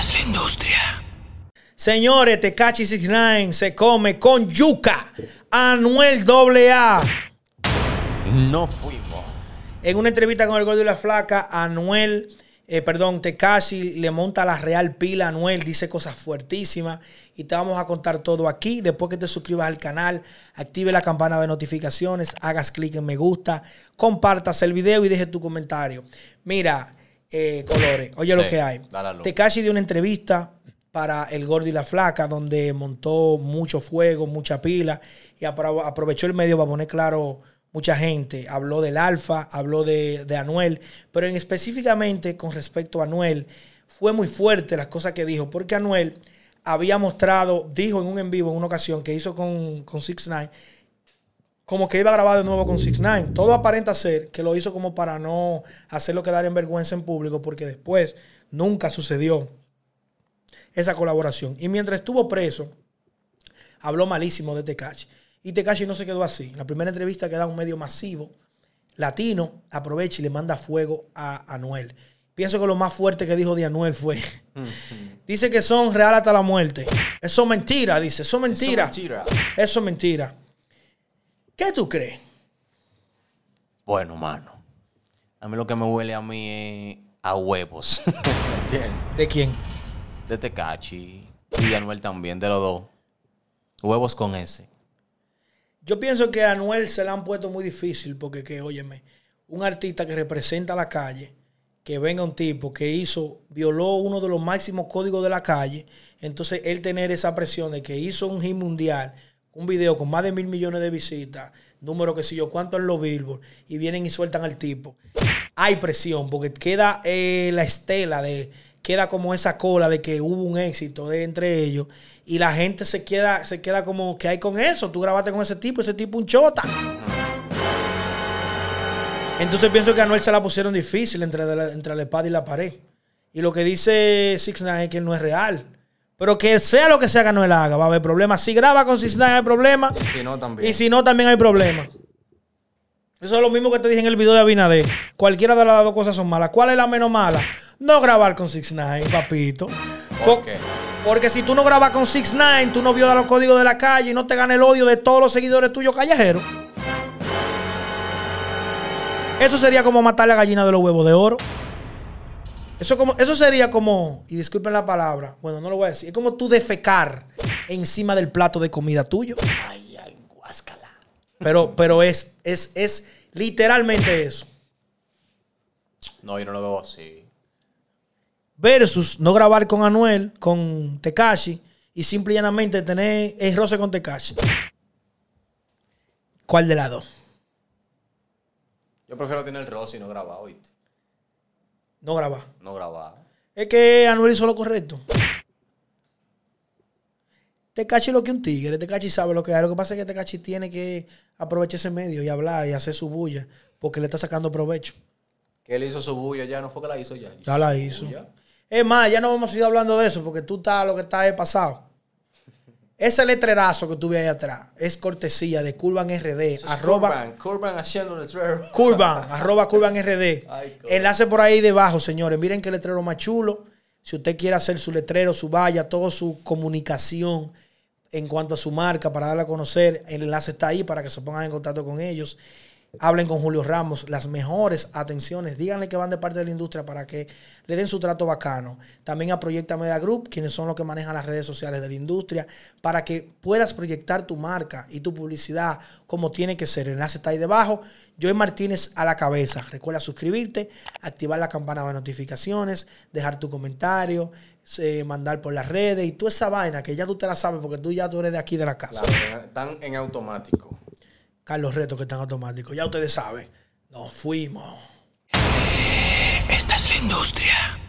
Esta es la industria. Señores, Tecachi 69 se come con yuca. Anuel AA. No fuimos. En una entrevista con el Gordo y la Flaca, Anuel, eh, perdón, Tekashi le monta la real pila a Anuel, dice cosas fuertísimas y te vamos a contar todo aquí. Después que te suscribas al canal, active la campana de notificaciones, hagas clic en me gusta, compartas el video y deje tu comentario. Mira, eh, Colores, oye lo que hay. Tekashi dio una entrevista para El Gordo y la Flaca, donde montó mucho fuego, mucha pila, y apro- aprovechó el medio para poner claro mucha gente. Habló del Alfa, habló de, de Anuel, pero en específicamente con respecto a Anuel, fue muy fuerte las cosas que dijo, porque Anuel había mostrado, dijo en un en vivo en una ocasión que hizo con, con 6 9 como que iba a grabar de nuevo con 6 9 Todo aparenta ser que lo hizo como para no hacerlo quedar en vergüenza en público, porque después nunca sucedió esa colaboración. Y mientras estuvo preso, habló malísimo de Tekashi. Y Tekashi no se quedó así. En la primera entrevista que da un medio masivo, latino, aprovecha y le manda fuego a Anuel. Pienso que lo más fuerte que dijo de Anuel fue, dice que son real hasta la muerte. Eso es mentira, dice, eso es mentira. mentira. Eso es mentira. ¿Qué tú crees? Bueno, mano. A mí lo que me huele a mí es a huevos. ¿De quién? De Tecachi y Anuel también, de los dos. Huevos con ese. Yo pienso que a Anuel se la han puesto muy difícil porque, que, óyeme, un artista que representa la calle, que venga un tipo que hizo, violó uno de los máximos códigos de la calle, entonces él tener esa presión de que hizo un hit mundial, un video con más de mil millones de visitas, número que sé yo, cuánto en los Billboard, y vienen y sueltan al tipo. Hay presión porque queda eh, la estela de, queda como esa cola de que hubo un éxito de entre ellos y la gente se queda, se queda como que hay con eso. Tú grabaste con ese tipo, ese tipo un chota. Entonces pienso que a Anuel se la pusieron difícil entre la, entre la espada y la pared. Y lo que dice Six Nine es que no es real. Pero que sea lo que sea que Anuel haga, va a haber problemas. Si graba con Six Nine hay problemas. Si no, también. Y si no, también hay problemas. Eso es lo mismo que te dije en el video de Abinader. Cualquiera de las dos cosas son malas. ¿Cuál es la menos mala? No grabar con 6 9 papito. ¿Por qué? Porque si tú no grabas con 6 9 tú no violas los códigos de la calle y no te gana el odio de todos los seguidores tuyos callejeros. Eso sería como matar la gallina de los huevos de oro. Eso, como, eso sería como, y disculpen la palabra, bueno, no lo voy a decir, es como tú defecar encima del plato de comida tuyo. Ay, ay, guáscala. Pero, pero es, es, es literalmente eso. No, yo no lo veo así. Versus no grabar con Anuel, con Tekashi, y simple y llanamente tener el roce con Tekashi. ¿Cuál de las dos? Yo prefiero tener el Rosy y no grabar, ¿oíste? No grabar. No grabar. Es que Anuel hizo lo correcto. Tecachi lo que un tigre, Tecachi sabe lo que hay. Lo que pasa es que Tecachi tiene que aprovechar ese medio y hablar y hacer su bulla, porque le está sacando provecho. Que él hizo su bulla ya, no fue que la hizo ya. Ya la hizo. bulla. Es más, ya no vamos a seguir hablando de eso, porque tú estás lo que está es pasado. Ese letrerazo que tuve ahí atrás es cortesía de Curvan RD, es arroba Curban, Curban haciendo letrero. Curvan, arroba Curvan RD. Ay. Enlace por ahí debajo, señores. Miren qué letrero más chulo. Si usted quiere hacer su letrero, su valla, toda su comunicación en cuanto a su marca para darla a conocer, el enlace está ahí para que se pongan en contacto con ellos. Hablen con Julio Ramos, las mejores atenciones. Díganle que van de parte de la industria para que le den su trato bacano. También a Proyecta Media Group, quienes son los que manejan las redes sociales de la industria, para que puedas proyectar tu marca y tu publicidad como tiene que ser. El enlace está ahí debajo. Joey Martínez a la cabeza. Recuerda suscribirte, activar la campana de notificaciones, dejar tu comentario, mandar por las redes y toda esa vaina que ya tú te la sabes porque tú ya tú eres de aquí de la casa. Claro, están en automático. Carlos Retos que están automáticos. Ya ustedes saben. Nos fuimos. Esta es la industria.